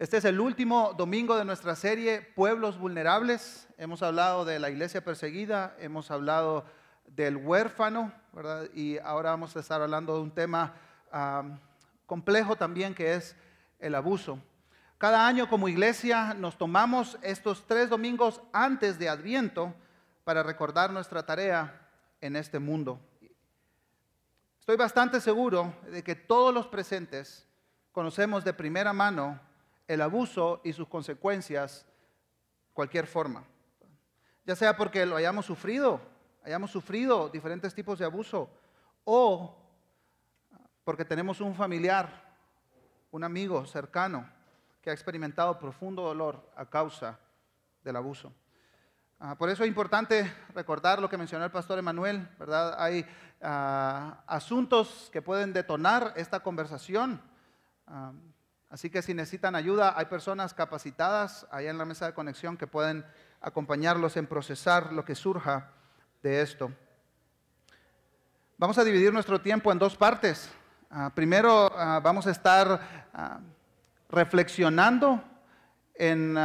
Este es el último domingo de nuestra serie Pueblos Vulnerables. Hemos hablado de la iglesia perseguida, hemos hablado del huérfano, ¿verdad? Y ahora vamos a estar hablando de un tema complejo también que es el abuso. Cada año como iglesia nos tomamos estos tres domingos antes de Adviento para recordar nuestra tarea en este mundo. Estoy bastante seguro de que todos los presentes conocemos de primera mano el abuso y sus consecuencias cualquier forma. Ya sea porque lo hayamos sufrido, hayamos sufrido diferentes tipos de abuso, o porque tenemos un familiar, un amigo cercano que ha experimentado profundo dolor a causa del abuso. Ah, por eso es importante recordar lo que mencionó el pastor Emanuel, ¿verdad? Hay ah, asuntos que pueden detonar esta conversación. Ah, Así que si necesitan ayuda, hay personas capacitadas allá en la mesa de conexión que pueden acompañarlos en procesar lo que surja de esto. Vamos a dividir nuestro tiempo en dos partes. Ah, primero ah, vamos a estar ah, reflexionando en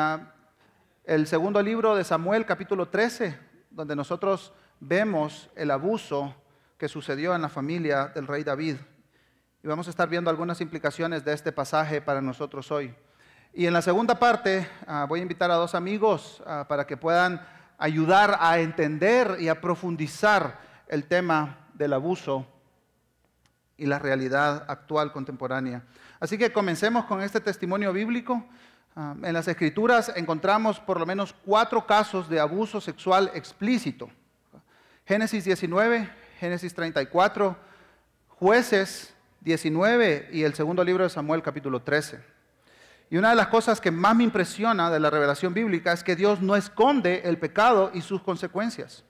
el segundo libro de Samuel, capítulo 13, donde nosotros vemos el abuso que sucedió en la familia del rey David. Y vamos a estar viendo algunas implicaciones de este pasaje para nosotros hoy. Y en la segunda parte ah, voy a invitar a dos amigos ah, para que puedan ayudar a entender y a profundizar el tema del abuso y la realidad actual contemporánea. Así que comencemos con este testimonio bíblico. Ah, en las escrituras encontramos por lo menos cuatro casos de abuso sexual explícito. Génesis 19, Génesis 34, jueces 19 y el segundo libro de Samuel capítulo 13. Y una de las cosas que más me impresiona de la revelación bíblica es que Dios no esconde el pecado y sus consecuencias.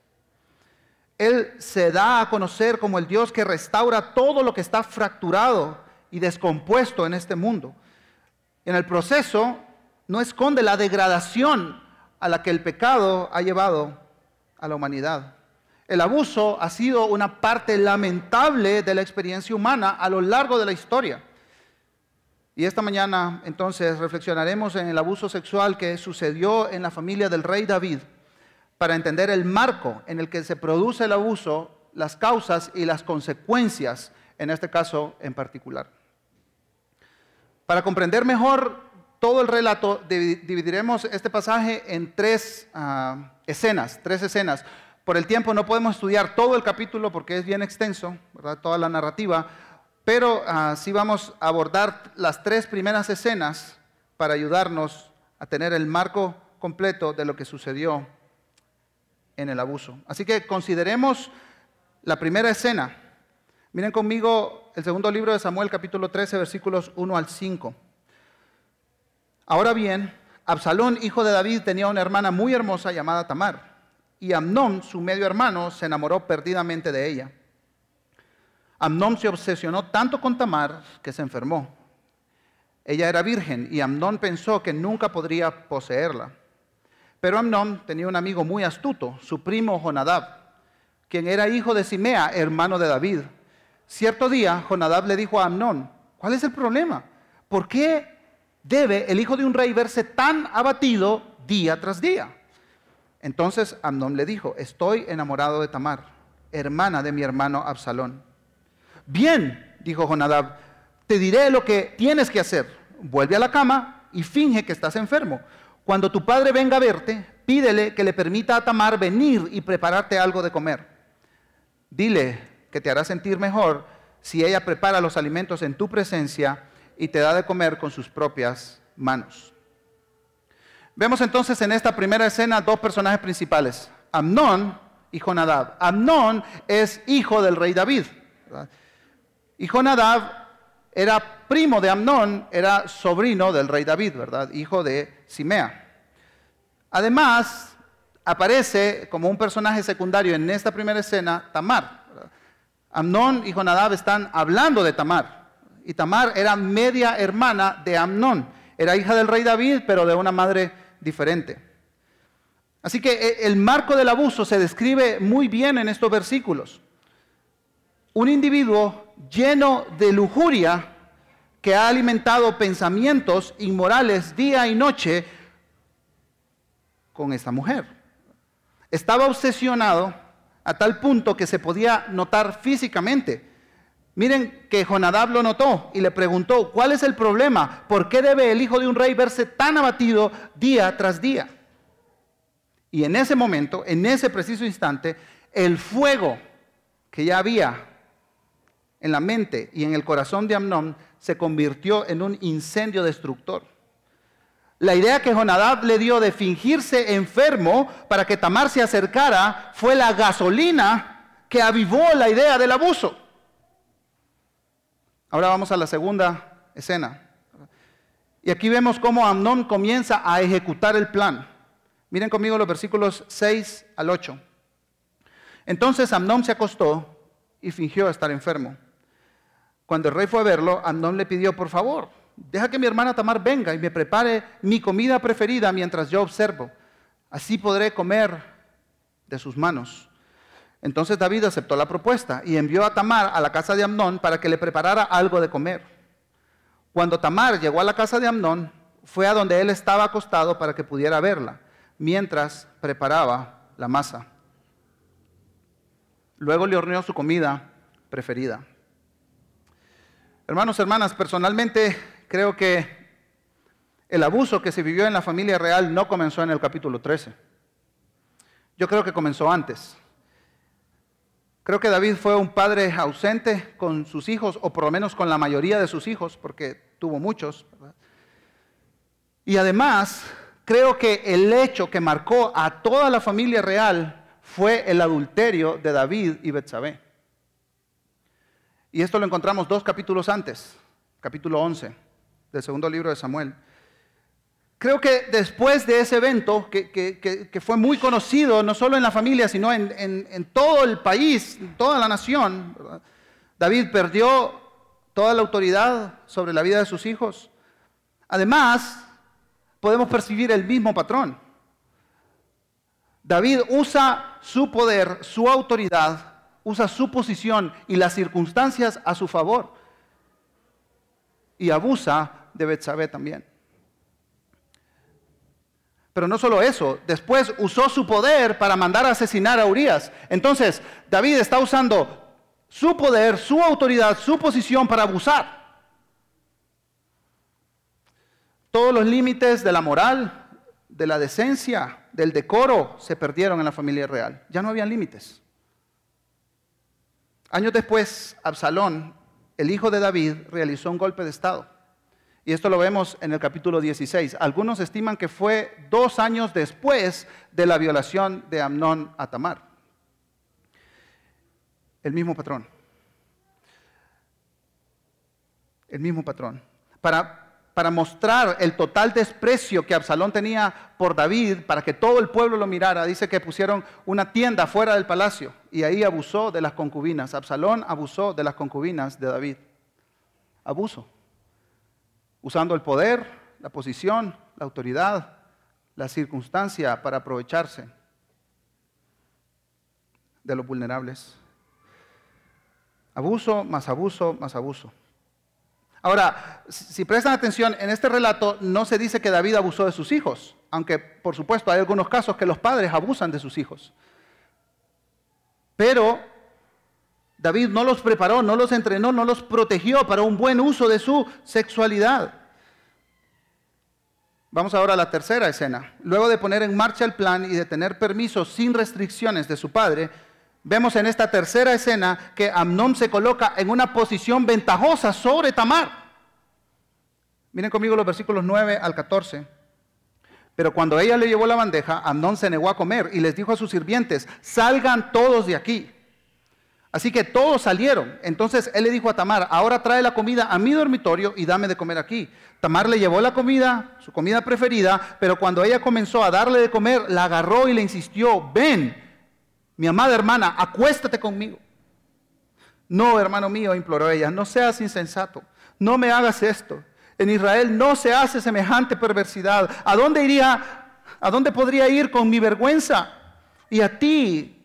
Él se da a conocer como el Dios que restaura todo lo que está fracturado y descompuesto en este mundo. En el proceso no esconde la degradación a la que el pecado ha llevado a la humanidad. El abuso ha sido una parte lamentable de la experiencia humana a lo largo de la historia. Y esta mañana entonces reflexionaremos en el abuso sexual que sucedió en la familia del rey David para entender el marco en el que se produce el abuso, las causas y las consecuencias, en este caso en particular. Para comprender mejor todo el relato, dividiremos este pasaje en tres ah, escenas, tres escenas. Por el tiempo no podemos estudiar todo el capítulo porque es bien extenso, toda la narrativa, pero uh, sí vamos a abordar las tres primeras escenas para ayudarnos a tener el marco completo de lo que sucedió en el abuso. Así que consideremos la primera escena. Miren conmigo el segundo libro de Samuel, capítulo 13, versículos 1 al 5. Ahora bien, Absalón, hijo de David, tenía una hermana muy hermosa llamada Tamar y Amnón, su medio hermano, se enamoró perdidamente de ella. Amnón se obsesionó tanto con Tamar que se enfermó. Ella era virgen y Amnón pensó que nunca podría poseerla. Pero Amnón tenía un amigo muy astuto, su primo Jonadab, quien era hijo de Simea, hermano de David. Cierto día, Jonadab le dijo a Amnón, ¿cuál es el problema? ¿Por qué debe el hijo de un rey verse tan abatido día tras día? Entonces Amnón le dijo, estoy enamorado de Tamar, hermana de mi hermano Absalón. Bien, dijo Jonadab, te diré lo que tienes que hacer. Vuelve a la cama y finge que estás enfermo. Cuando tu padre venga a verte, pídele que le permita a Tamar venir y prepararte algo de comer. Dile que te hará sentir mejor si ella prepara los alimentos en tu presencia y te da de comer con sus propias manos. Vemos entonces en esta primera escena dos personajes principales, Amnón y Jonadab. Amnón es hijo del rey David. Y Jonadab era primo de Amnón, era sobrino del rey David, ¿verdad? Hijo de Simea. Además, aparece como un personaje secundario en esta primera escena Tamar. Amnón y Jonadab están hablando de Tamar. Y Tamar era media hermana de Amnón. Era hija del rey David, pero de una madre diferente. Así que eh, el marco del abuso se describe muy bien en estos versículos. Un individuo lleno de lujuria que ha alimentado pensamientos inmorales día y noche con esta mujer. Estaba obsesionado a tal punto que se podía notar físicamente. Miren que Jonadab lo notó y le preguntó, ¿cuál es el problema? ¿Por qué debe el hijo de un rey verse tan abatido día tras día? Y en ese momento, en ese preciso instante, el fuego que ya había en la mente y en el corazón de Amnón se convirtió en un incendio destructor. La idea que Jonadab le dio de fingirse enfermo para que Tamar se acercara fue la gasolina que avivó la idea del abuso. Ahora vamos a la segunda escena. Y aquí vemos cómo Amnón comienza a ejecutar el plan. Miren conmigo los versículos 6 al 8. Entonces Amnón se acostó y fingió estar enfermo. Cuando el rey fue a verlo, Amnón le pidió, por favor, deja que mi hermana Tamar venga y me prepare mi comida preferida mientras yo observo. Así podré comer de sus manos. Entonces David aceptó la propuesta y envió a Tamar a la casa de Amnón para que le preparara algo de comer. Cuando Tamar llegó a la casa de Amnón, fue a donde él estaba acostado para que pudiera verla, mientras preparaba la masa. Luego le horneó su comida preferida. Hermanos, hermanas, personalmente creo que el abuso que se vivió en la familia real no comenzó en el capítulo 13. Yo creo que comenzó antes. Creo que David fue un padre ausente con sus hijos, o por lo menos con la mayoría de sus hijos, porque tuvo muchos. Y además, creo que el hecho que marcó a toda la familia real fue el adulterio de David y Betsabé. Y esto lo encontramos dos capítulos antes, capítulo 11 del segundo libro de Samuel. Creo que después de ese evento, que, fue muy conocido no solo en la familia, sino en, todo el país, en toda la nación, David perdió toda la autoridad sobre la vida de sus hijos. Además, podemos percibir el mismo patrón. David usa su poder, su autoridad, usa su posición y las circunstancias a su favor y abusa de Betsabé también. Pero no solo eso, después usó su poder para mandar a asesinar a Urias. Entonces, David está usando su poder, su autoridad, su posición para abusar. Todos los límites de la moral, de la decencia, del decoro se perdieron en la familia real. Ya no habían límites. Años después, Absalón el hijo de David realizó un golpe de Estado. Y esto lo vemos en el capítulo 16. Algunos estiman que fue dos años después de la violación de Amnón a Tamar. El mismo patrón. El mismo patrón. Para, para mostrar el total desprecio que Absalón tenía por David, para que todo el pueblo lo mirara, dice que pusieron una tienda fuera del palacio y ahí abusó de las concubinas. Absalón abusó de las concubinas de David. Abuso. Usando el poder, la posición, la autoridad, la circunstancia para aprovecharse de los vulnerables. Abuso más abuso más abuso. Ahora, si prestan atención, en este relato no se dice que David abusó de sus hijos, aunque por supuesto hay algunos casos que los padres abusan de sus hijos. Pero David no los preparó, no los entrenó, no los protegió para un buen uso de su sexualidad. Vamos ahora a la tercera escena. Luego de poner en marcha el plan y de tener permisos sin restricciones de su padre, vemos en esta tercera escena que Amnón se coloca en una posición ventajosa sobre Tamar. Miren conmigo los versículos 9 al 14. Pero cuando ella le llevó la bandeja, Amnón se negó a comer y les dijo a sus sirvientes, salgan todos de aquí. Así que todos salieron. Entonces él le dijo a Tamar, ahora trae la comida a mi dormitorio y dame de comer aquí. Tamar le llevó la comida, su comida preferida, pero cuando ella comenzó a darle de comer, la agarró y le insistió, ven, mi amada hermana, acuéstate conmigo. No, hermano mío, imploró ella, no seas insensato, no me hagas esto. En Israel no se hace semejante perversidad. ¿A dónde iría? ¿A dónde podría ir con mi vergüenza? Y a ti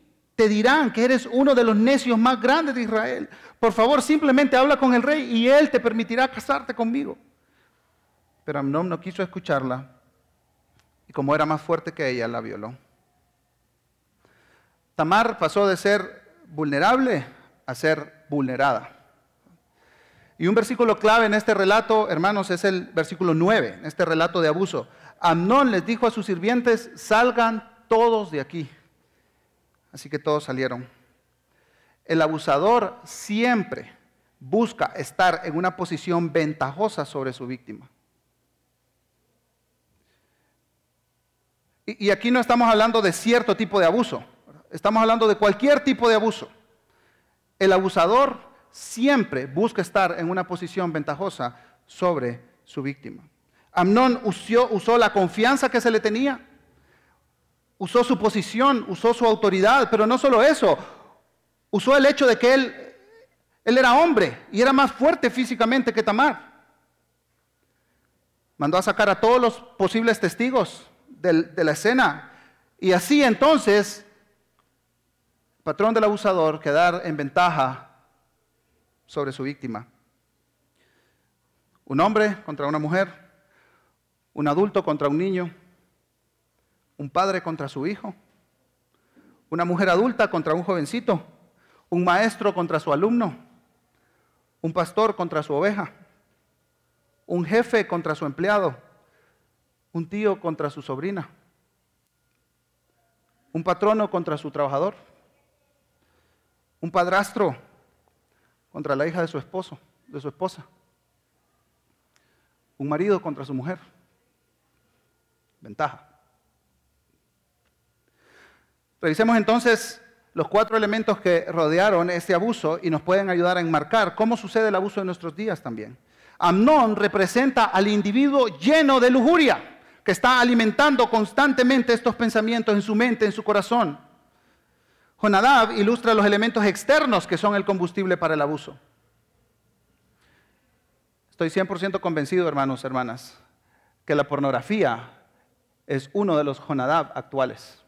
te dirán que eres uno de los necios más grandes de Israel. Por favor, simplemente habla con el rey y él te permitirá casarte conmigo. Pero Amnón no quiso escucharla y como era más fuerte que ella, la violó. Tamar pasó de ser vulnerable a ser vulnerada. Y un versículo clave en este relato, hermanos, es el versículo 9, en este relato de abuso. Amnón les dijo a sus sirvientes, salgan todos de aquí. Así que todos salieron. El abusador siempre busca estar en una posición ventajosa sobre su víctima. Y, aquí no estamos hablando de cierto tipo de abuso, estamos hablando de cualquier tipo de abuso. El abusador siempre busca estar en una posición ventajosa sobre su víctima. Amnón usó, la confianza que se le tenía, usó su posición, usó su autoridad, pero no solo eso, usó el hecho de que él, él era hombre y era más fuerte físicamente que Tamar. Mandó a sacar a todos los posibles testigos de, la escena y así entonces el patrón del abusador quedar en ventaja sobre su víctima. Un hombre contra una mujer, un adulto contra un niño, un padre contra su hijo, una mujer adulta contra un jovencito, un maestro contra su alumno, un pastor contra su oveja, un jefe contra su empleado, un tío contra su sobrina, un patrono contra su trabajador, un padrastro contra la hija de su esposo, de su esposa, un marido contra su mujer. Ventaja. Revisemos entonces los cuatro elementos que rodearon este abuso y nos pueden ayudar a enmarcar cómo sucede el abuso en nuestros días también. Amnón representa al individuo lleno de lujuria, que está alimentando constantemente estos pensamientos en su mente, en su corazón. Jonadab ilustra los elementos externos que son el combustible para el abuso. Estoy 100% convencido, hermanos, hermanas, que la pornografía es uno de los Jonadab actuales.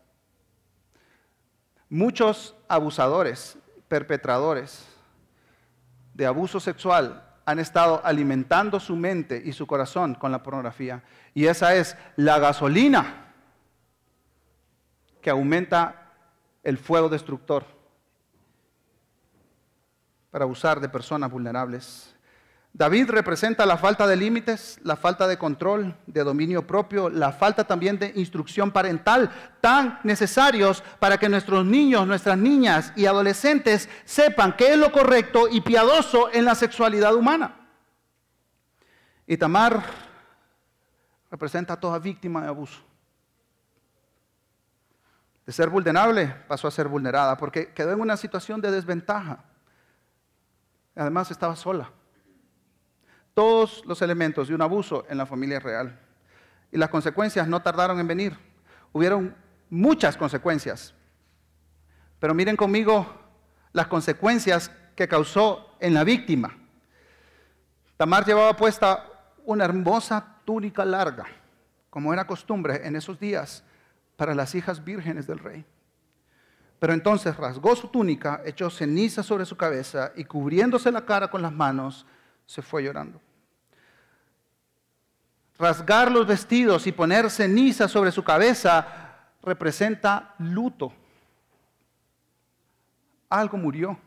Muchos abusadores, perpetradores de abuso sexual han estado alimentando su mente y su corazón con la pornografía. Y esa es la gasolina que aumenta el fuego destructor para abusar de personas vulnerables. David representa la falta de límites, la falta de control, de dominio propio, la falta también de instrucción parental, tan necesarios para que nuestros niños, nuestras niñas y adolescentes sepan qué es lo correcto y piadoso en la sexualidad humana. Y Tamar representa a toda víctima de abuso. De ser vulnerable pasó a ser vulnerada porque quedó en una situación de desventaja. Además estaba sola todos los elementos de un abuso en la familia real. Y las consecuencias no tardaron en venir. Hubieron muchas consecuencias. Pero miren conmigo las consecuencias que causó en la víctima. Tamar llevaba puesta una hermosa túnica larga, como era costumbre en esos días para las hijas vírgenes del rey. Pero entonces rasgó su túnica, echó ceniza sobre su cabeza y cubriéndose la cara con las manos, se fue llorando. Rasgar los vestidos y poner ceniza sobre su cabeza representa luto. Algo murió.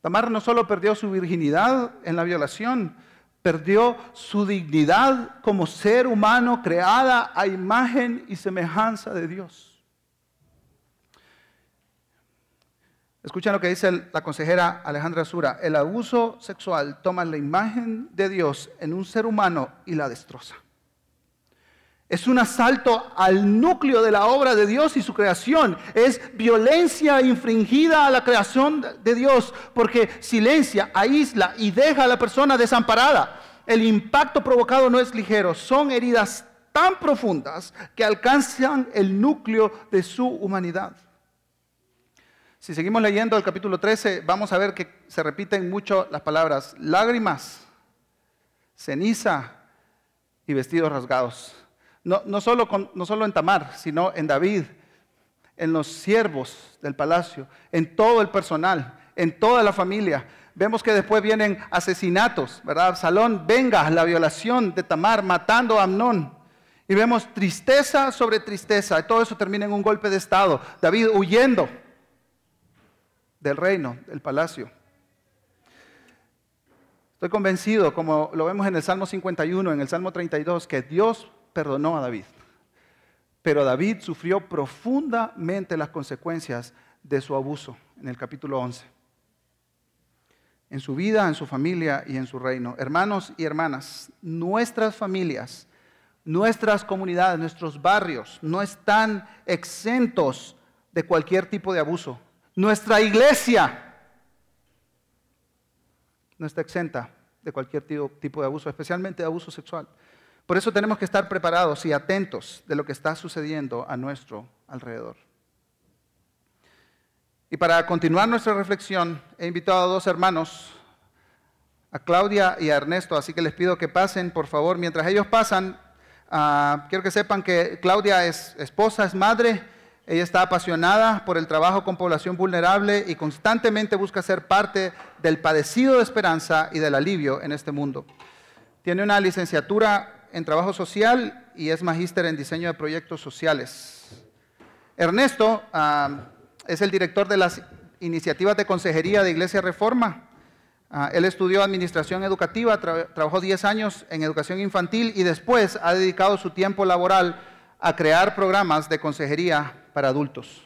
Tamar no solo perdió su virginidad en la violación, perdió su dignidad como ser humano creada a imagen y semejanza de Dios. Escuchen lo que dice la consejera Alejandra Sura. El abuso sexual toma la imagen de Dios en un ser humano y la destroza. Es un asalto al núcleo de la obra de Dios y su creación. Es violencia infringida a la creación de Dios porque silencia, aísla y deja a la persona desamparada. El impacto provocado no es ligero. Son heridas tan profundas que alcanzan el núcleo de su humanidad. Si seguimos leyendo el capítulo 13, vamos a ver que se repiten mucho las palabras lágrimas, ceniza y vestidos rasgados. No, no, solo, no solo en Tamar, sino en David, en los siervos del palacio, en todo el personal, en toda la familia. Vemos que después vienen asesinatos, ¿verdad? Salón, venga, la violación de Tamar, matando a Amnón. Y vemos tristeza sobre tristeza. Y todo eso termina en un golpe de estado. David huyendo del reino, del palacio. Estoy convencido, como lo vemos en el Salmo 51, en el Salmo 32, que Dios perdonó a David. Pero David sufrió profundamente las consecuencias de su abuso en el capítulo 11. En su vida, en su familia y en su reino. Hermanos y hermanas, nuestras familias, nuestras comunidades, nuestros barrios no están exentos de cualquier tipo de abuso. Nuestra iglesia no está exenta de cualquier tipo de abuso, especialmente de abuso sexual. Por eso tenemos que estar preparados y atentos de lo que está sucediendo a nuestro alrededor. Y para continuar nuestra reflexión, he invitado a dos hermanos, a Claudia y a Ernesto, así que les pido que pasen, por favor. Mientras ellos pasan, ah, quiero que sepan que Claudia es esposa, es madre, ella está apasionada por el trabajo con población vulnerable y constantemente busca ser parte del padecido de esperanza y del alivio en este mundo. Tiene una licenciatura en trabajo social y es magíster en diseño de proyectos sociales. Ernesto ah, es el director de las iniciativas de consejería de Iglesia Reforma. Ah, él estudió administración educativa, trabajó 10 años en educación infantil y después ha dedicado su tiempo laboral a crear programas de consejería para adultos.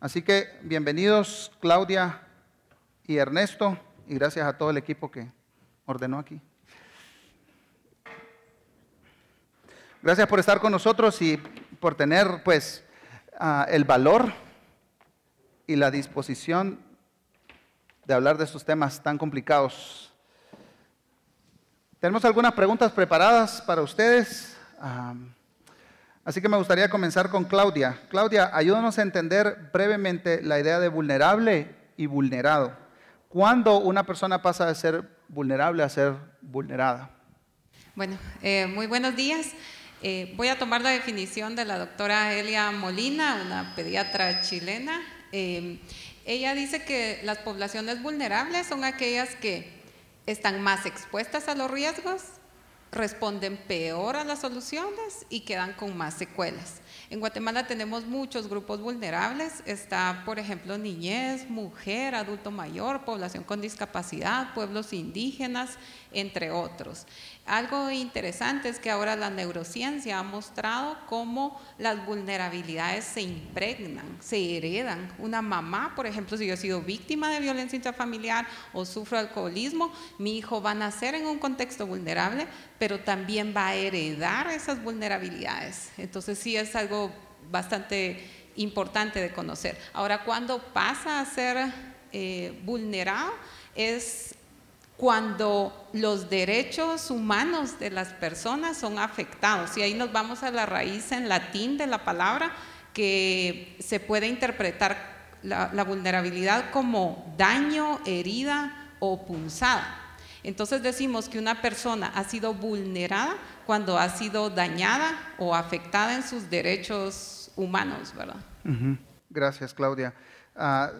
Así que bienvenidos Claudia y Ernesto y gracias a todo el equipo que ordenó aquí. Gracias por estar con nosotros y por tener pues ah, el valor y la disposición de hablar de estos temas tan complicados. Tenemos algunas preguntas preparadas para ustedes. Ah, Así que me gustaría comenzar con Claudia. Claudia, ayúdanos a entender brevemente la idea de vulnerable y vulnerado. ¿Cuándo una persona pasa de ser vulnerable a ser vulnerada? Bueno, eh, muy buenos días. Eh, voy a tomar la definición de la doctora Elia Molina, una pediatra chilena. Eh, ella dice que las poblaciones vulnerables son aquellas que están más expuestas a los riesgos, responden peor a las soluciones y quedan con más secuelas. En Guatemala tenemos muchos grupos vulnerables. Está, por ejemplo, niñez, mujer, adulto mayor, población con discapacidad, pueblos indígenas, entre otros. Algo interesante es que ahora la neurociencia ha mostrado cómo las vulnerabilidades se impregnan, se heredan. Una mamá, por ejemplo, si yo he sido víctima de violencia intrafamiliar o sufro alcoholismo, mi hijo va a nacer en un contexto vulnerable, pero también va a heredar esas vulnerabilidades. Entonces sí es algo bastante importante de conocer. Ahora, cuando pasa a ser eh, vulnerado es cuando los derechos humanos de las personas son afectados. Y ahí nos vamos a la raíz en latín de la palabra, que se puede interpretar la, vulnerabilidad como daño, herida o punzada. Entonces decimos que una persona ha sido vulnerada cuando ha sido dañada o afectada en sus derechos humanos, ¿verdad? Gracias, Claudia. Ah,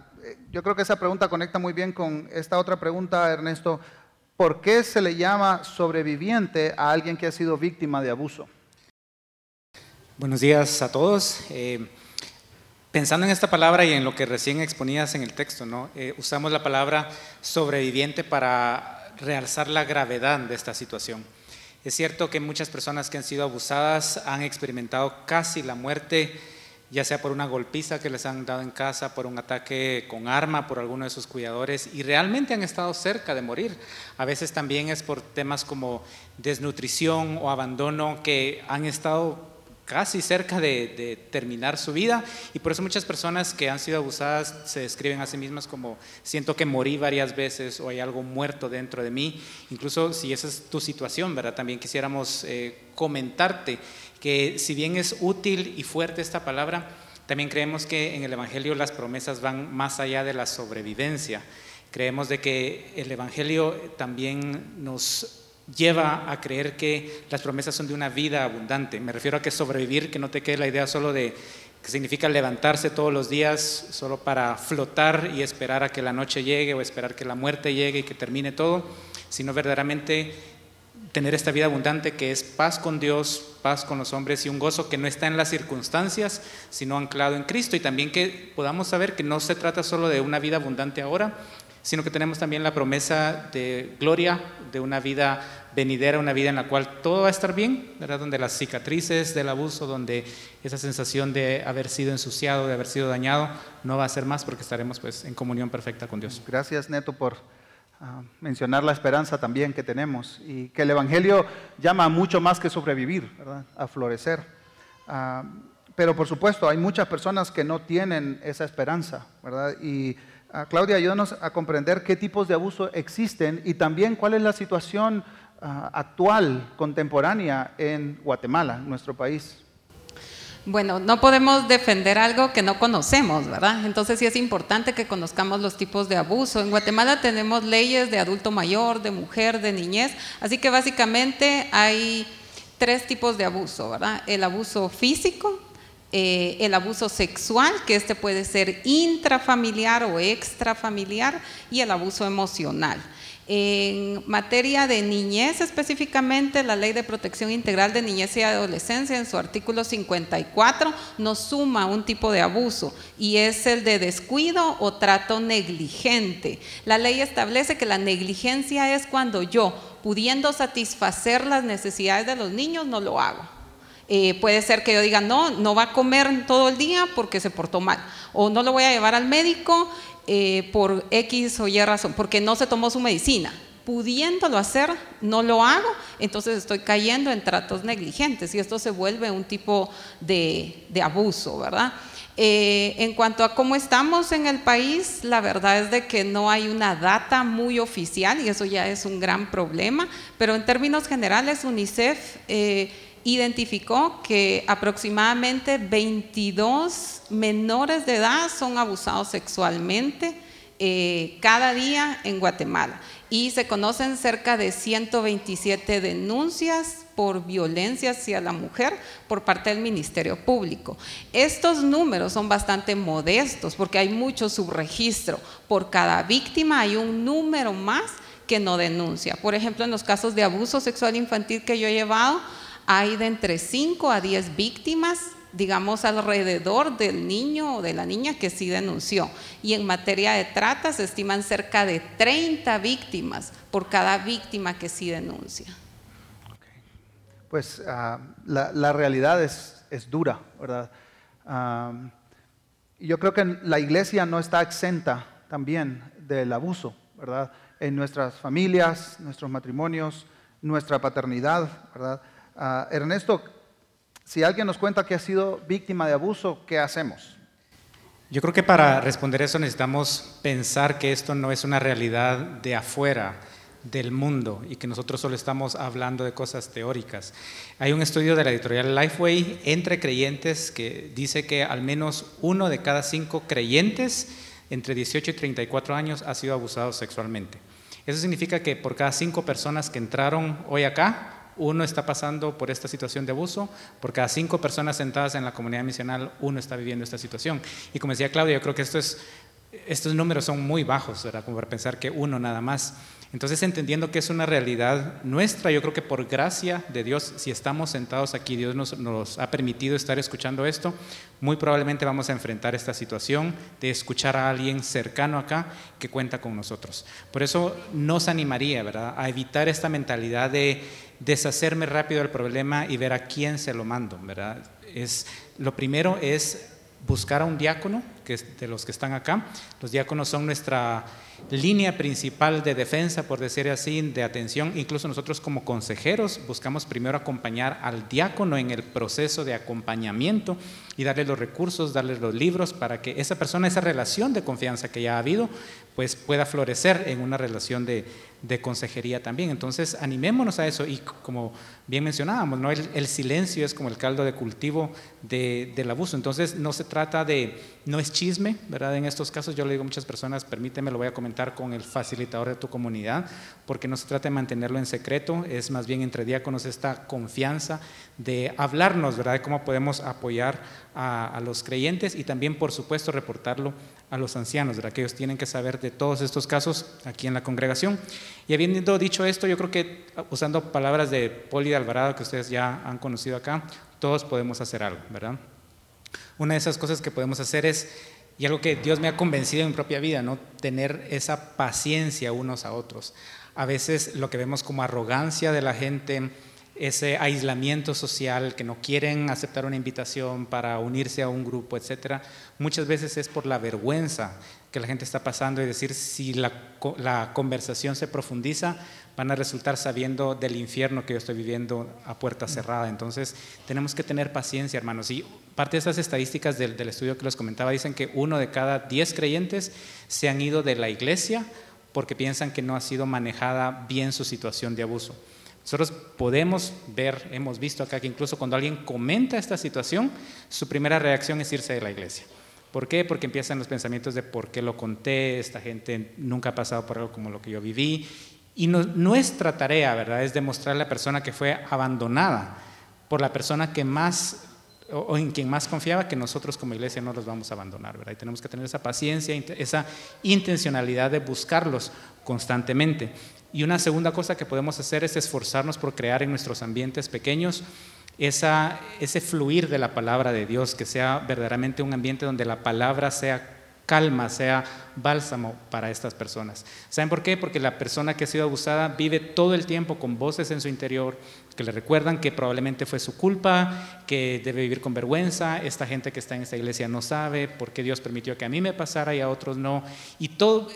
yo creo que esa pregunta conecta muy bien con esta otra pregunta, Ernesto. ¿Por qué se le llama sobreviviente a alguien que ha sido víctima de abuso? Buenos días a todos. Eh, pensando en esta palabra y en lo que recién exponías en el texto, ¿no? Eh, usamos la palabra sobreviviente para realzar la gravedad de esta situación. Es cierto que muchas personas que han sido abusadas han experimentado casi la muerte ya sea por una golpiza que les han dado en casa, por un ataque con arma, por alguno de sus cuidadores, y realmente han estado cerca de morir. A veces también es por temas como desnutrición o abandono que han estado casi cerca de, terminar su vida y por eso muchas personas que han sido abusadas se describen a sí mismas como siento que morí varias veces o hay algo muerto dentro de mí. Incluso si esa es tu situación, ¿verdad? También quisiéramos eh, comentarte que si bien es útil y fuerte esta palabra, también creemos que en el Evangelio las promesas van más allá de la sobrevivencia. Creemos de que el Evangelio también nos lleva a creer que las promesas son de una vida abundante. Me refiero a que sobrevivir, que no te quede la idea solo de que significa levantarse todos los días solo para flotar y esperar a que la noche llegue o esperar que la muerte llegue y que termine todo, sino verdaderamente tener esta vida abundante que es paz con Dios, paz con los hombres y un gozo que no está en las circunstancias, sino anclado en Cristo. Y también que podamos saber que no se trata solo de una vida abundante ahora, sino que tenemos también la promesa de gloria, de una vida venidera, una vida en la cual todo va a estar bien, ¿verdad? Donde las cicatrices del abuso, donde esa sensación de haber sido ensuciado, de haber sido dañado, no va a ser más porque estaremos pues en comunión perfecta con Dios. Gracias, Neto, por ah, mencionar la esperanza también que tenemos y que el Evangelio llama mucho más que sobrevivir. A florecer. Ah, pero por supuesto, hay muchas personas que no tienen esa esperanza, ¿verdad? Y Claudia, ayúdanos a comprender qué tipos de abuso existen y también cuál es la situación ah, actual, contemporánea en Guatemala, nuestro país. Bueno, no podemos defender algo que no conocemos, ¿verdad? Entonces sí es importante que conozcamos los tipos de abuso. En Guatemala tenemos leyes de adulto mayor, de mujer, de niñez, así que básicamente hay tres tipos de abuso, ¿verdad? El abuso físico, eh, el abuso sexual, que este puede ser intrafamiliar o extrafamiliar, y el abuso emocional. En materia de niñez específicamente, la Ley de Protección Integral de Niñez y Adolescencia en su artículo 54 nos suma un tipo de abuso y es el de descuido o trato negligente. La ley establece que la negligencia es cuando yo, pudiendo satisfacer las necesidades de los niños, no lo hago. Eh, puede ser que yo diga, no, no va a comer todo el día porque se portó mal. O no lo voy a llevar al médico eh, por X o Y razón, porque no se tomó su medicina. Pudiéndolo hacer, no lo hago, entonces estoy cayendo en tratos negligentes y esto se vuelve un tipo de, abuso, ¿verdad? Eh, en cuanto a cómo estamos en el país, la verdad es de que no hay una data muy oficial y eso ya es un gran problema, pero en términos generales UNICEF identificó que aproximadamente 22 menores de edad son abusados sexualmente eh, cada día en Guatemala y se conocen cerca de 127 denuncias por violencia hacia la mujer por parte del Ministerio Público. Estos números son bastante modestos porque hay mucho subregistro. Por cada víctima hay un número más que no denuncia. Por ejemplo, en los casos de abuso sexual infantil que yo he llevado, hay de entre 5 a 10 víctimas, digamos, alrededor del niño o de la niña que sí denunció. Y en materia de trata se estiman cerca de 30 víctimas por cada víctima que sí denuncia. Pues ah, la, realidad es, dura, ¿verdad? yo creo que la iglesia no está exenta también del abuso, ¿verdad? En nuestras familias, nuestros matrimonios, nuestra paternidad, ¿verdad? Ah, Ernesto, si alguien nos cuenta que ha sido víctima de abuso, ¿qué hacemos? Yo creo que para responder eso necesitamos pensar que esto no es una realidad de afuera del mundo y que nosotros solo estamos hablando de cosas teóricas. Hay un estudio de la editorial Lifeway entre creyentes que dice que al menos uno de cada cinco creyentes entre 18 y 34 años ha sido abusado sexualmente. Eso significa que por cada cinco personas que entraron hoy acá, uno está pasando por esta situación de abuso, por cada cinco personas sentadas en la comunidad misional, uno está viviendo esta situación. Y como decía Claudia, yo creo que esto es, estos números son muy bajos, ¿verdad? como para pensar que uno nada más. Entonces, entendiendo que es una realidad nuestra, yo creo que por gracia de Dios, si estamos sentados aquí, Dios nos, nos, ha permitido estar escuchando esto, muy probablemente vamos a enfrentar esta situación de escuchar a alguien cercano acá que cuenta con nosotros. Por eso nos animaría, ¿verdad?, a evitar esta mentalidad de deshacerme rápido del problema y ver a quién se lo mando, ¿verdad? Es, lo primero es buscar a un diácono, que de los que están acá. Los diáconos son nuestra línea principal de defensa, por decir así, de atención. Incluso nosotros como consejeros buscamos primero acompañar al diácono en el proceso de acompañamiento y darle los recursos, darle los libros para que esa persona, esa relación de confianza que ya ha habido, pues pueda florecer en una relación de, consejería también. Entonces, animémonos a eso y como bien mencionábamos, ¿no? el, silencio es como el caldo de cultivo del abuso. Entonces, no se trata de no chisme, ¿verdad? En estos casos yo le digo a muchas personas, permíteme, lo voy a comentar con el facilitador de tu comunidad, porque no se trata de mantenerlo en secreto, es más bien entre diáconos esta confianza de hablarnos, ¿verdad? De cómo podemos apoyar a, los creyentes y también, por supuesto, reportarlo a los ancianos, ¿verdad? Que ellos tienen que saber de todos estos casos aquí en la congregación. Y habiendo dicho esto, yo creo que usando palabras de Poli Alvarado, que ustedes ya han conocido acá, todos podemos hacer algo, ¿verdad? Una de esas cosas que podemos hacer es, y algo que Dios me ha convencido en mi propia vida, ¿no? Tener esa paciencia unos a otros. A veces lo que vemos como arrogancia de la gente, ese aislamiento social, que no quieren aceptar una invitación para unirse a un grupo, etcétera, muchas veces es por la vergüenza que la gente está pasando y decir si la, la, conversación se profundiza, van a resultar sabiendo del infierno que yo estoy viviendo a puerta cerrada. Entonces, tenemos que tener paciencia, hermanos. Y parte de estas estadísticas del, del estudio que les comentaba dicen que uno de cada diez creyentes se han ido de la iglesia porque piensan que no ha sido manejada bien su situación de abuso. Nosotros podemos ver, hemos visto acá que incluso cuando alguien comenta esta situación, su primera reacción es irse de la iglesia. ¿Por qué? Porque empiezan los pensamientos de por qué lo conté, esta gente nunca ha pasado por algo como lo que yo viví. Y nuestra tarea, ¿verdad?, es demostrar a la persona que fue abandonada por la persona que más o, en quien más confiaba que nosotros como iglesia no los vamos a abandonar, ¿verdad? Y tenemos que tener esa paciencia, esa intencionalidad de buscarlos constantemente. Y una segunda cosa que podemos hacer es esforzarnos por crear en nuestros ambientes pequeños esa, ese fluir de la palabra de Dios, que sea verdaderamente un ambiente donde la palabra sea calma, sea bálsamo para estas personas. ¿Saben por qué? Porque la persona que ha sido abusada vive todo el tiempo con voces en su interior que le recuerdan que probablemente fue su culpa, que debe vivir con vergüenza, esta gente que está en esta iglesia no sabe por qué Dios permitió que a mí me pasara y a otros no. Y todo,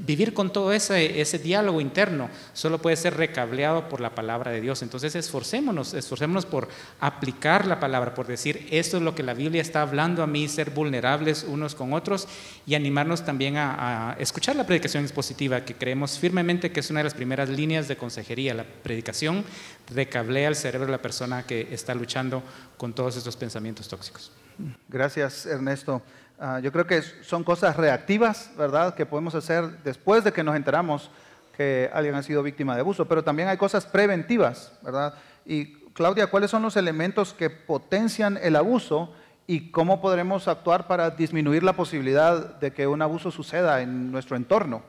vivir con todo ese, ese diálogo interno solo puede ser recableado por la palabra de Dios. Entonces esforcémonos, esforcémonos por aplicar la palabra, por decir esto es lo que la Biblia está hablando a mí, ser vulnerables unos con otros y animarnos también a a, escuchar la predicación expositiva, que creemos firmemente que es una de las primeras líneas de consejería. La predicación recablea el cerebro de la persona que está luchando con todos estos pensamientos tóxicos. Gracias, Ernesto. Ah, yo creo que son cosas reactivas, ¿verdad?, que podemos hacer después de que nos enteramos que alguien ha sido víctima de abuso, pero también hay cosas preventivas, ¿verdad? Y Claudia, ¿cuáles son los elementos que potencian el abuso? Y cómo podremos actuar para disminuir la posibilidad de que un abuso suceda en nuestro entorno.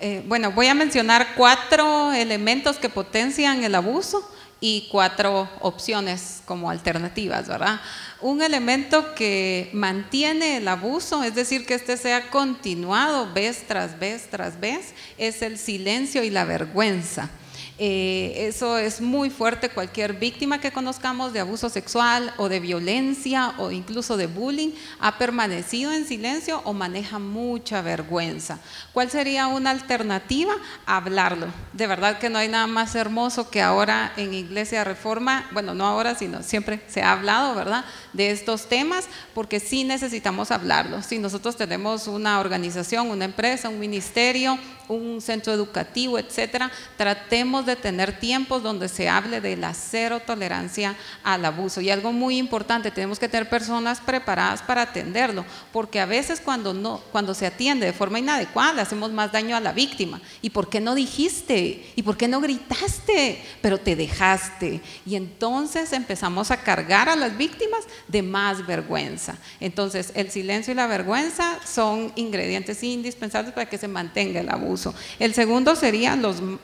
Eh, bueno, voy a mencionar cuatro elementos que potencian el abuso y cuatro opciones como alternativas, ¿verdad? Un elemento que mantiene el abuso, es decir, que este sea continuado vez tras vez tras vez, es el silencio y la vergüenza. Eh, eso es muy fuerte. Cualquier víctima que conozcamos de abuso sexual o de violencia o incluso de bullying ha permanecido en silencio o maneja mucha vergüenza. ¿Cuál sería una alternativa? Hablarlo. De verdad que no hay nada más hermoso que ahora en Iglesia Reforma, bueno, no ahora, sino siempre se ha hablado, ¿verdad? De estos temas, porque sí necesitamos hablarlo. Si nosotros tenemos una organización, una empresa, un ministerio, un centro educativo, etcétera, tratemos de tener tiempos donde se hable de la cero tolerancia al abuso. Y algo muy importante, tenemos que tener personas preparadas para atenderlo, porque a veces cuando no cuando se atiende de forma inadecuada hacemos más daño a la víctima. ¿Y por qué no dijiste? ¿Y por qué no gritaste? Pero te dejaste. Y entonces empezamos a cargar a las víctimas de más vergüenza. Entonces, el silencio y la vergüenza son ingredientes indispensables para que se mantenga el abuso. El segundo sería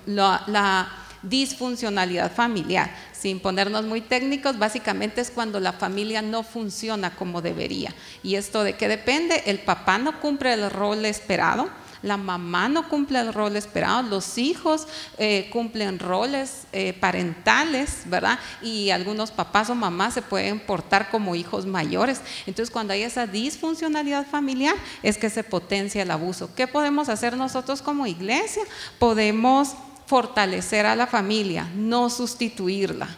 la, disfuncionalidad familiar. Sin ponernos muy técnicos, básicamente es cuando la familia no funciona como debería. ¿Y esto de qué depende? El papá no cumple el rol esperado, la mamá no cumple el rol esperado, los hijos eh, cumplen roles eh, parentales, ¿verdad? Y algunos papás o mamás se pueden portar como hijos mayores. Entonces, cuando hay esa disfuncionalidad familiar, es que se potencia el abuso. ¿Qué podemos hacer nosotros como iglesia? Podemos fortalecer a la familia, no sustituirla.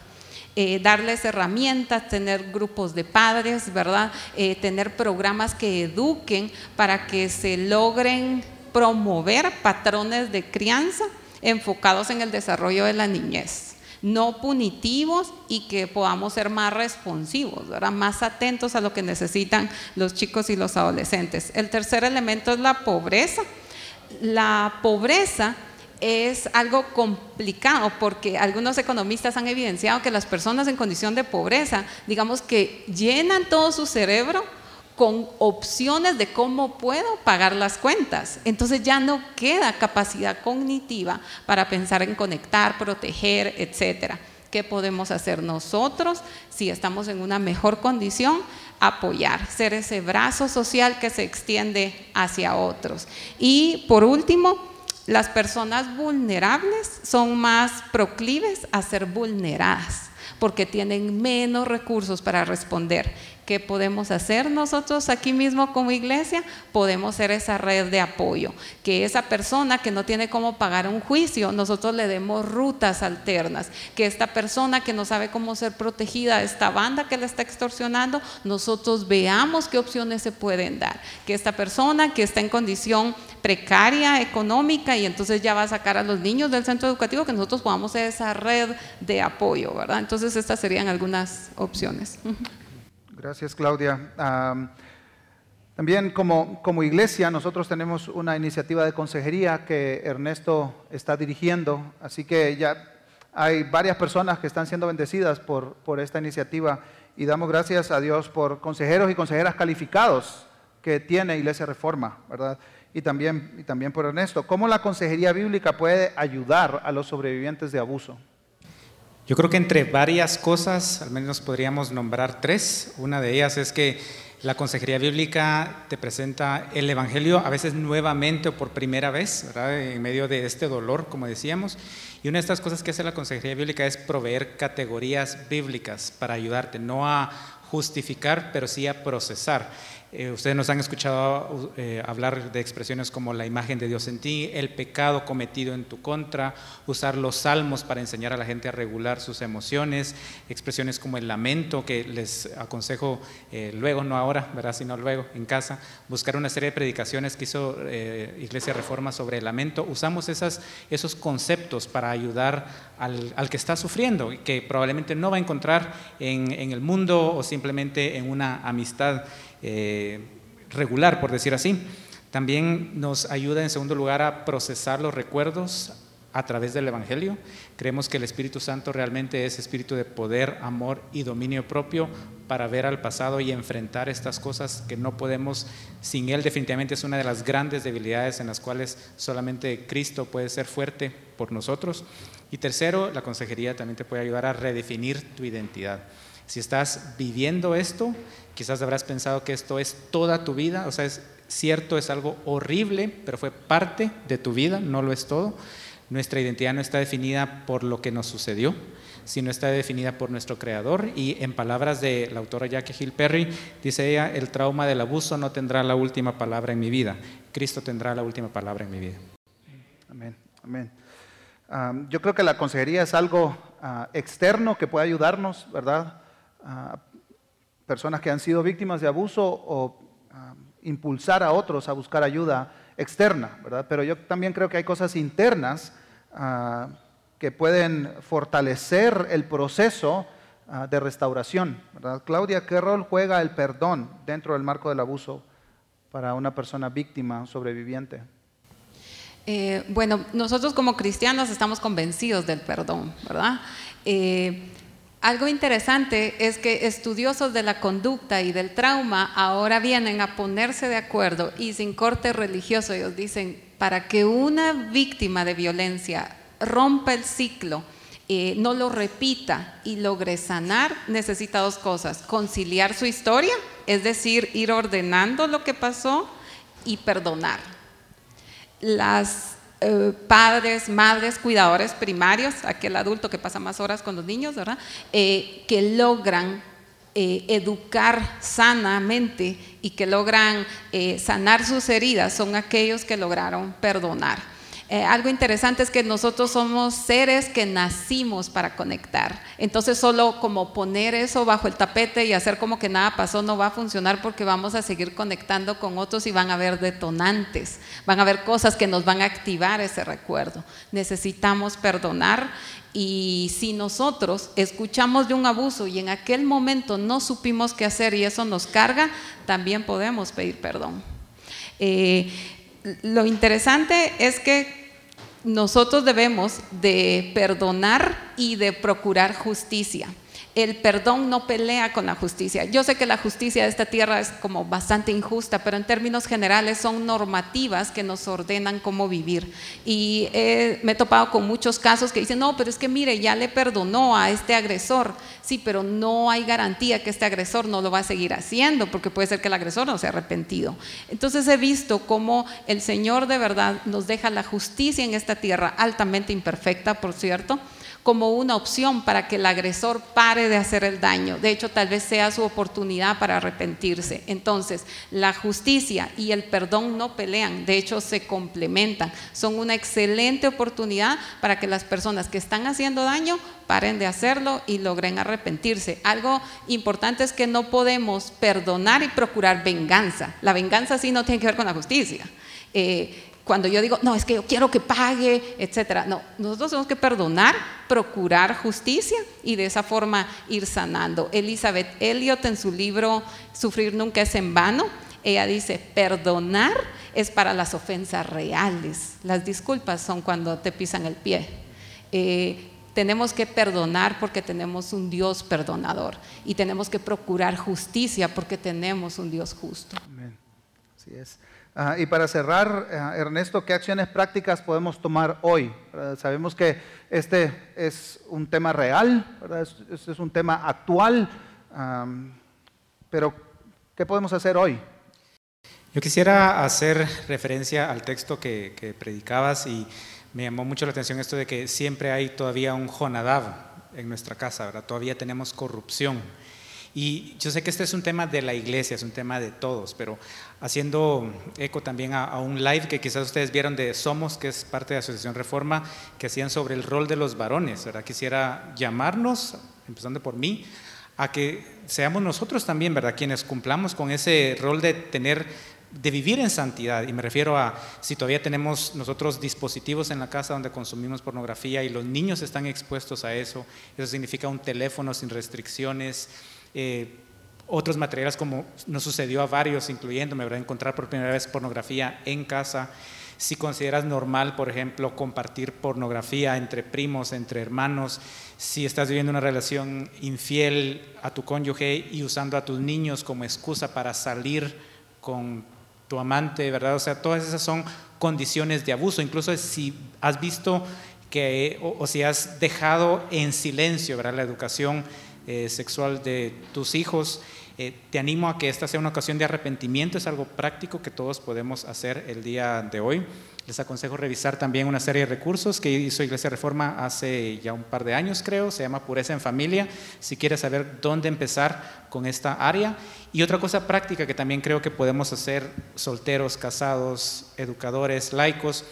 Eh, darles herramientas, tener grupos de padres, ¿verdad? tener programas que eduquen para que se logren promover patrones de crianza enfocados en el desarrollo de la niñez. no punitivos y que podamos ser más responsivos, más atentos a lo que necesitan los chicos y los adolescentes. El tercer elemento es la pobreza. La pobreza es algo complicado porque algunos economistas han evidenciado que las personas en condición de pobreza, digamos que llenan todo su cerebro con opciones de cómo puedo pagar las cuentas. Entonces ya no queda capacidad cognitiva para pensar en conectar, proteger, etcétera. ¿Qué podemos hacer nosotros si estamos en una mejor condición? Apoyar, ser ese brazo social que se extiende hacia otros. Y por último, las personas vulnerables son más proclives a ser vulneradas porque tienen menos recursos para responder. ¿Qué podemos hacer nosotros aquí mismo como iglesia? Podemos ser esa red de apoyo. Que esa persona que no tiene cómo pagar un juicio, nosotros le demos rutas alternas. Que esta persona que no sabe cómo ser protegida, esta banda que le está extorsionando, nosotros veamos qué opciones se pueden dar. Que esta persona que está en condición precaria económica y entonces ya va a sacar a los niños del centro educativo, que nosotros podamos ser esa red de apoyo, ¿verdad? Entonces estas serían algunas opciones. Gracias, Claudia. también como, como iglesia nosotros tenemos una iniciativa de consejería que Ernesto está dirigiendo, así que ya hay varias personas que están siendo bendecidas por, por esta iniciativa y damos gracias a Dios por consejeros y consejeras calificados que tiene Iglesia Reforma, ¿verdad? Y también, y también por Ernesto. ¿Cómo la consejería bíblica puede ayudar a los sobrevivientes de abuso? Yo creo que entre varias cosas, al menos podríamos nombrar tres. Una de ellas es que la consejería bíblica te presenta el Evangelio a veces nuevamente o por primera vez, ¿verdad? en medio de este dolor, como decíamos. Y una de estas cosas que hace la consejería bíblica es proveer categorías bíblicas para ayudarte, no a justificar, pero sí a procesar. Eh, ustedes nos han escuchado eh, hablar de expresiones como la imagen de Dios en ti, el pecado cometido en tu contra, usar los salmos para enseñar a la gente a regular sus emociones, expresiones como el lamento, que les aconsejo eh, luego, no ahora, ¿verdad? sino luego en casa, buscar una serie de predicaciones que hizo Iglesia Reforma sobre el lamento. Usamos esos conceptos para ayudar al, al, que está sufriendo, que probablemente no va a encontrar en, en el mundo o simplemente en una amistad. Eh, regular, por decir así. También nos ayuda en segundo lugar a procesar los recuerdos a través del Evangelio. Creemos que el Espíritu Santo realmente es espíritu de poder, amor y dominio propio para ver al pasado y enfrentar estas cosas que no podemos sin Él. Definitivamente es una de las grandes debilidades en las cuales solamente Cristo puede ser fuerte por nosotros. Y tercero, la consejería también te puede ayudar a redefinir tu identidad. Si estás viviendo esto, quizás habrás pensado que esto es toda tu vida, o sea, es cierto, es algo horrible, pero fue parte de tu vida, no lo es todo. Nuestra identidad no está definida por lo que nos sucedió, sino está definida por nuestro creador. Y en palabras de la autora Jackie Hill Perry, dice ella, el trauma del abuso no tendrá la última palabra en mi vida, Cristo tendrá la última palabra en mi vida. Amén, amén. yo creo que la consejería es algo ah, externo que puede ayudarnos, ¿verdad? Personas que han sido víctimas de abuso o impulsar a otros a buscar ayuda externa, ¿verdad? Pero yo también creo que hay cosas internas que pueden fortalecer el proceso de restauración, ¿verdad? Claudia, ¿qué rol juega el perdón dentro del marco del abuso para una persona víctima sobreviviente? Eh, bueno, nosotros como cristianos estamos convencidos del perdón, ¿verdad? Eh, algo interesante es que estudiosos de la conducta y del trauma ahora vienen a ponerse de acuerdo y sin corte religioso ellos dicen, para que una víctima de violencia rompa el ciclo, eh, no lo repita y logre sanar, necesita dos cosas, conciliar su historia, es decir, ir ordenando lo que pasó y perdonar. Las eh, padres, madres, cuidadores primarios, aquel adulto que pasa más horas con los niños, ¿verdad? Eh, que logran eh, educar sanamente y que logran sanar sus heridas, son aquellos que lograron perdonar. Eh, algo interesante es que nosotros somos seres que nacimos para conectar. Entonces solo como poner eso bajo el tapete y hacer como que nada pasó no va a funcionar porque vamos a seguir conectando con otros y van a haber detonantes, van a haber cosas que nos van a activar ese recuerdo. Necesitamos perdonar y si nosotros escuchamos de un abuso y en aquel momento no supimos qué hacer y eso nos carga, también podemos pedir perdón. Eh, lo interesante es que nosotros debemos de perdonar y de procurar justicia el perdón no pelea con la justicia. Yo sé que la justicia de esta tierra es como bastante injusta, pero en términos generales son normativas que nos ordenan cómo vivir. Y me he topado con muchos casos que dicen, no, pero es que mire, ya le perdonó a este agresor. Sí, pero no hay garantía que este agresor no lo va a seguir haciendo, porque puede ser que el agresor no se ha arrepentido. Entonces he visto cómo el Señor de verdad nos deja la justicia en esta tierra, altamente imperfecta, por cierto como una opción para que el agresor pare de hacer el daño. De hecho, tal vez sea su oportunidad para arrepentirse. Entonces, la justicia y el perdón no pelean, de hecho se complementan. Son una excelente oportunidad para que las personas que están haciendo daño paren de hacerlo y logren arrepentirse. Algo importante es que no podemos perdonar y procurar venganza. La venganza sí no tiene que ver con la justicia. Eh, cuando yo digo, no, es que yo quiero que pague, etcétera. No, nosotros tenemos que perdonar, procurar justicia y de esa forma ir sanando. Elizabeth Elliot en su libro Sufrir nunca es en vano, ella dice, perdonar es para las ofensas reales. Las disculpas son cuando te pisan el pie. Eh, tenemos que perdonar porque tenemos un Dios perdonador y tenemos que procurar justicia porque tenemos un Dios justo. Amén. Así es. Ah, y para cerrar, eh, Ernesto, ¿qué acciones prácticas podemos tomar hoy? Sabemos que este es un tema real, este es un tema actual, pero ¿qué podemos hacer hoy? Yo quisiera hacer referencia al texto que, que, predicabas y me llamó mucho la atención esto de que siempre hay todavía un Jonadab en nuestra casa, ¿verdad? Todavía tenemos corrupción. Y yo sé que este es un tema de la iglesia, es un tema de todos, pero haciendo eco también a, un live que quizás ustedes vieron de Somos, que es parte de Asociación Reforma, que hacían sobre el rol de los varones. ¿verdad? Quisiera llamarnos, empezando por mí, a que seamos nosotros también, ¿verdad? Quienes cumplamos con ese rol de tener de vivir en santidad, y me refiero a si todavía tenemos nosotros dispositivos en la casa donde consumimos pornografía y los niños están expuestos a eso, eso significa un teléfono sin restricciones, eh, otros materiales como nos sucedió a varios, incluyéndome, ¿verdad? encontrar por primera vez pornografía en casa. Si consideras normal, por ejemplo, compartir pornografía entre primos, entre hermanos, si estás viviendo una relación infiel a tu cónyuge y usando a tus niños como excusa para salir con tu amante, ¿verdad? O sea, todas esas son condiciones de abuso. Incluso si has visto que, o, o si has dejado en silencio, ¿verdad? La educación eh, sexual de tus hijos. Eh, te animo a que esta sea una ocasión de arrepentimiento, es algo práctico que todos podemos hacer el día de hoy. Les aconsejo revisar también una serie de recursos que hizo Iglesia Reforma hace ya un par de años, creo, se llama Pureza en Familia, si quieres saber dónde empezar con esta área. Y otra cosa práctica que también creo que podemos hacer solteros, casados, educadores, laicos,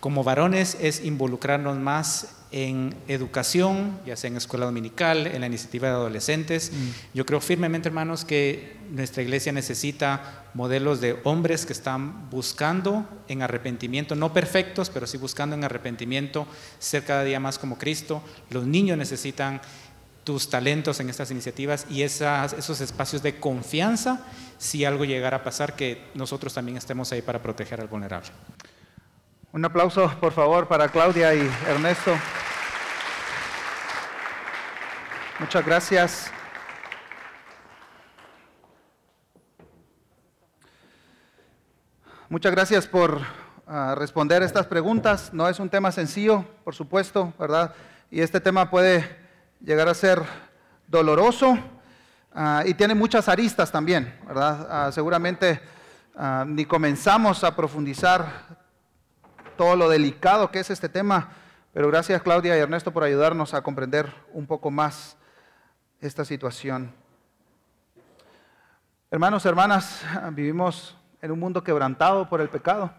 como varones, es involucrarnos más en educación, ya sea en escuela dominical, en la iniciativa de adolescentes. Mm. Yo creo firmemente, hermanos, que nuestra iglesia necesita modelos de hombres que están buscando en arrepentimiento, no perfectos, pero sí buscando en arrepentimiento ser cada día más como Cristo. Los niños necesitan tus talentos en estas iniciativas y esas, esos espacios de confianza si algo llegara a pasar, que nosotros también estemos ahí para proteger al vulnerable. Un aplauso, por favor, para Claudia y Ernesto. Muchas gracias. Muchas gracias por ah, responder estas preguntas. No es un tema sencillo, por supuesto, ¿verdad? Y este tema puede llegar a ser doloroso ah, y tiene muchas aristas también, ¿verdad? Ah, seguramente ni comenzamos a profundizar todo lo delicado que es este tema, pero gracias Claudia y Ernesto por ayudarnos a comprender un poco más esta situación. Hermanos, hermanas, vivimos en un mundo quebrantado por el pecado.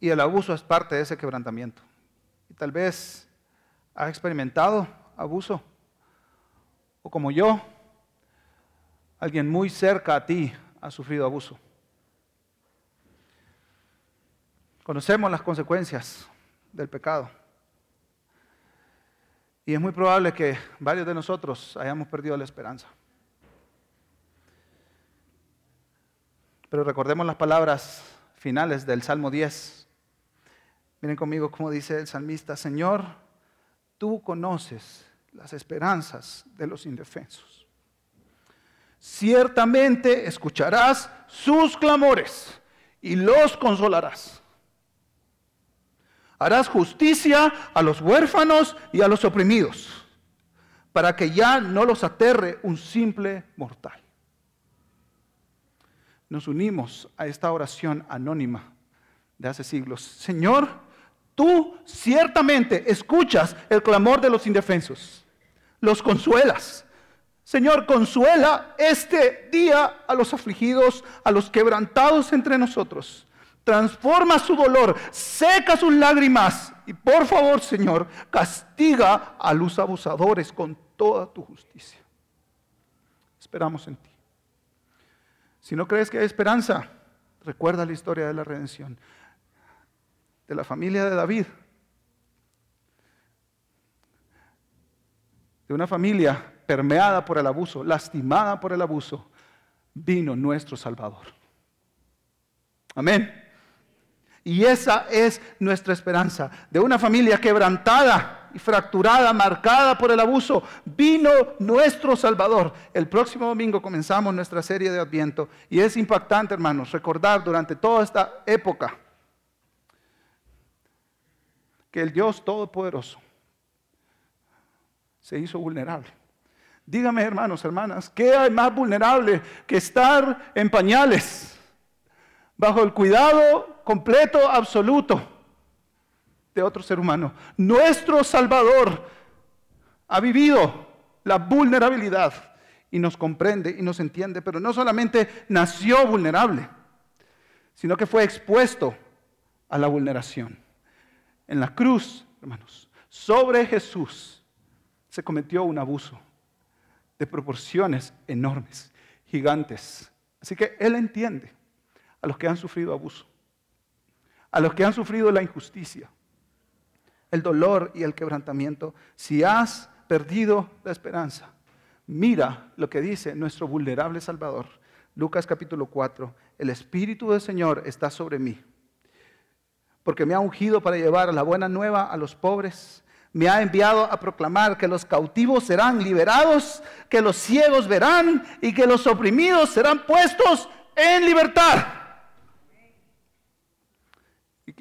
Y el abuso es parte de ese quebrantamiento. Y tal vez has experimentado abuso. O como yo, alguien muy cerca a ti ha sufrido abuso. Conocemos las consecuencias del pecado. Y es muy probable que varios de nosotros hayamos perdido la esperanza. Pero recordemos las palabras finales del Salmo 10. Miren conmigo cómo dice el salmista, Señor, tú conoces las esperanzas de los indefensos. Ciertamente escucharás sus clamores y los consolarás. Harás justicia a los huérfanos y a los oprimidos, para que ya no los aterre un simple mortal. Nos unimos a esta oración anónima de hace siglos. Señor, tú ciertamente escuchas el clamor de los indefensos, los consuelas. Señor, consuela este día a los afligidos, a los quebrantados entre nosotros transforma su dolor, seca sus lágrimas y por favor, Señor, castiga a los abusadores con toda tu justicia. Esperamos en ti. Si no crees que hay esperanza, recuerda la historia de la redención de la familia de David, de una familia permeada por el abuso, lastimada por el abuso, vino nuestro Salvador. Amén. Y esa es nuestra esperanza. De una familia quebrantada y fracturada, marcada por el abuso, vino nuestro Salvador. El próximo domingo comenzamos nuestra serie de Adviento. Y es impactante, hermanos, recordar durante toda esta época que el Dios Todopoderoso se hizo vulnerable. Dígame, hermanos, hermanas, ¿qué hay más vulnerable que estar en pañales? bajo el cuidado completo, absoluto de otro ser humano. Nuestro Salvador ha vivido la vulnerabilidad y nos comprende y nos entiende, pero no solamente nació vulnerable, sino que fue expuesto a la vulneración. En la cruz, hermanos, sobre Jesús se cometió un abuso de proporciones enormes, gigantes. Así que Él entiende a los que han sufrido abuso, a los que han sufrido la injusticia, el dolor y el quebrantamiento. Si has perdido la esperanza, mira lo que dice nuestro vulnerable Salvador. Lucas capítulo 4, el Espíritu del Señor está sobre mí, porque me ha ungido para llevar la buena nueva a los pobres. Me ha enviado a proclamar que los cautivos serán liberados, que los ciegos verán y que los oprimidos serán puestos en libertad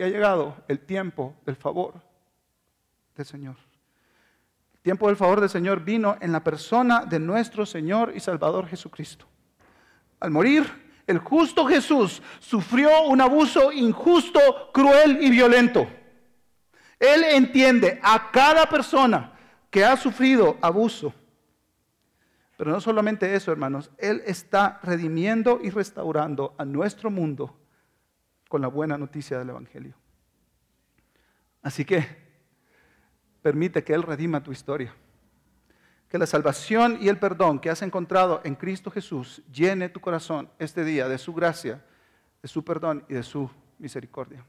ha llegado el tiempo del favor del Señor. El tiempo del favor del Señor vino en la persona de nuestro Señor y Salvador Jesucristo. Al morir, el justo Jesús sufrió un abuso injusto, cruel y violento. Él entiende a cada persona que ha sufrido abuso. Pero no solamente eso, hermanos, Él está redimiendo y restaurando a nuestro mundo con la buena noticia del Evangelio. Así que permite que Él redima tu historia. Que la salvación y el perdón que has encontrado en Cristo Jesús llene tu corazón este día de su gracia, de su perdón y de su misericordia.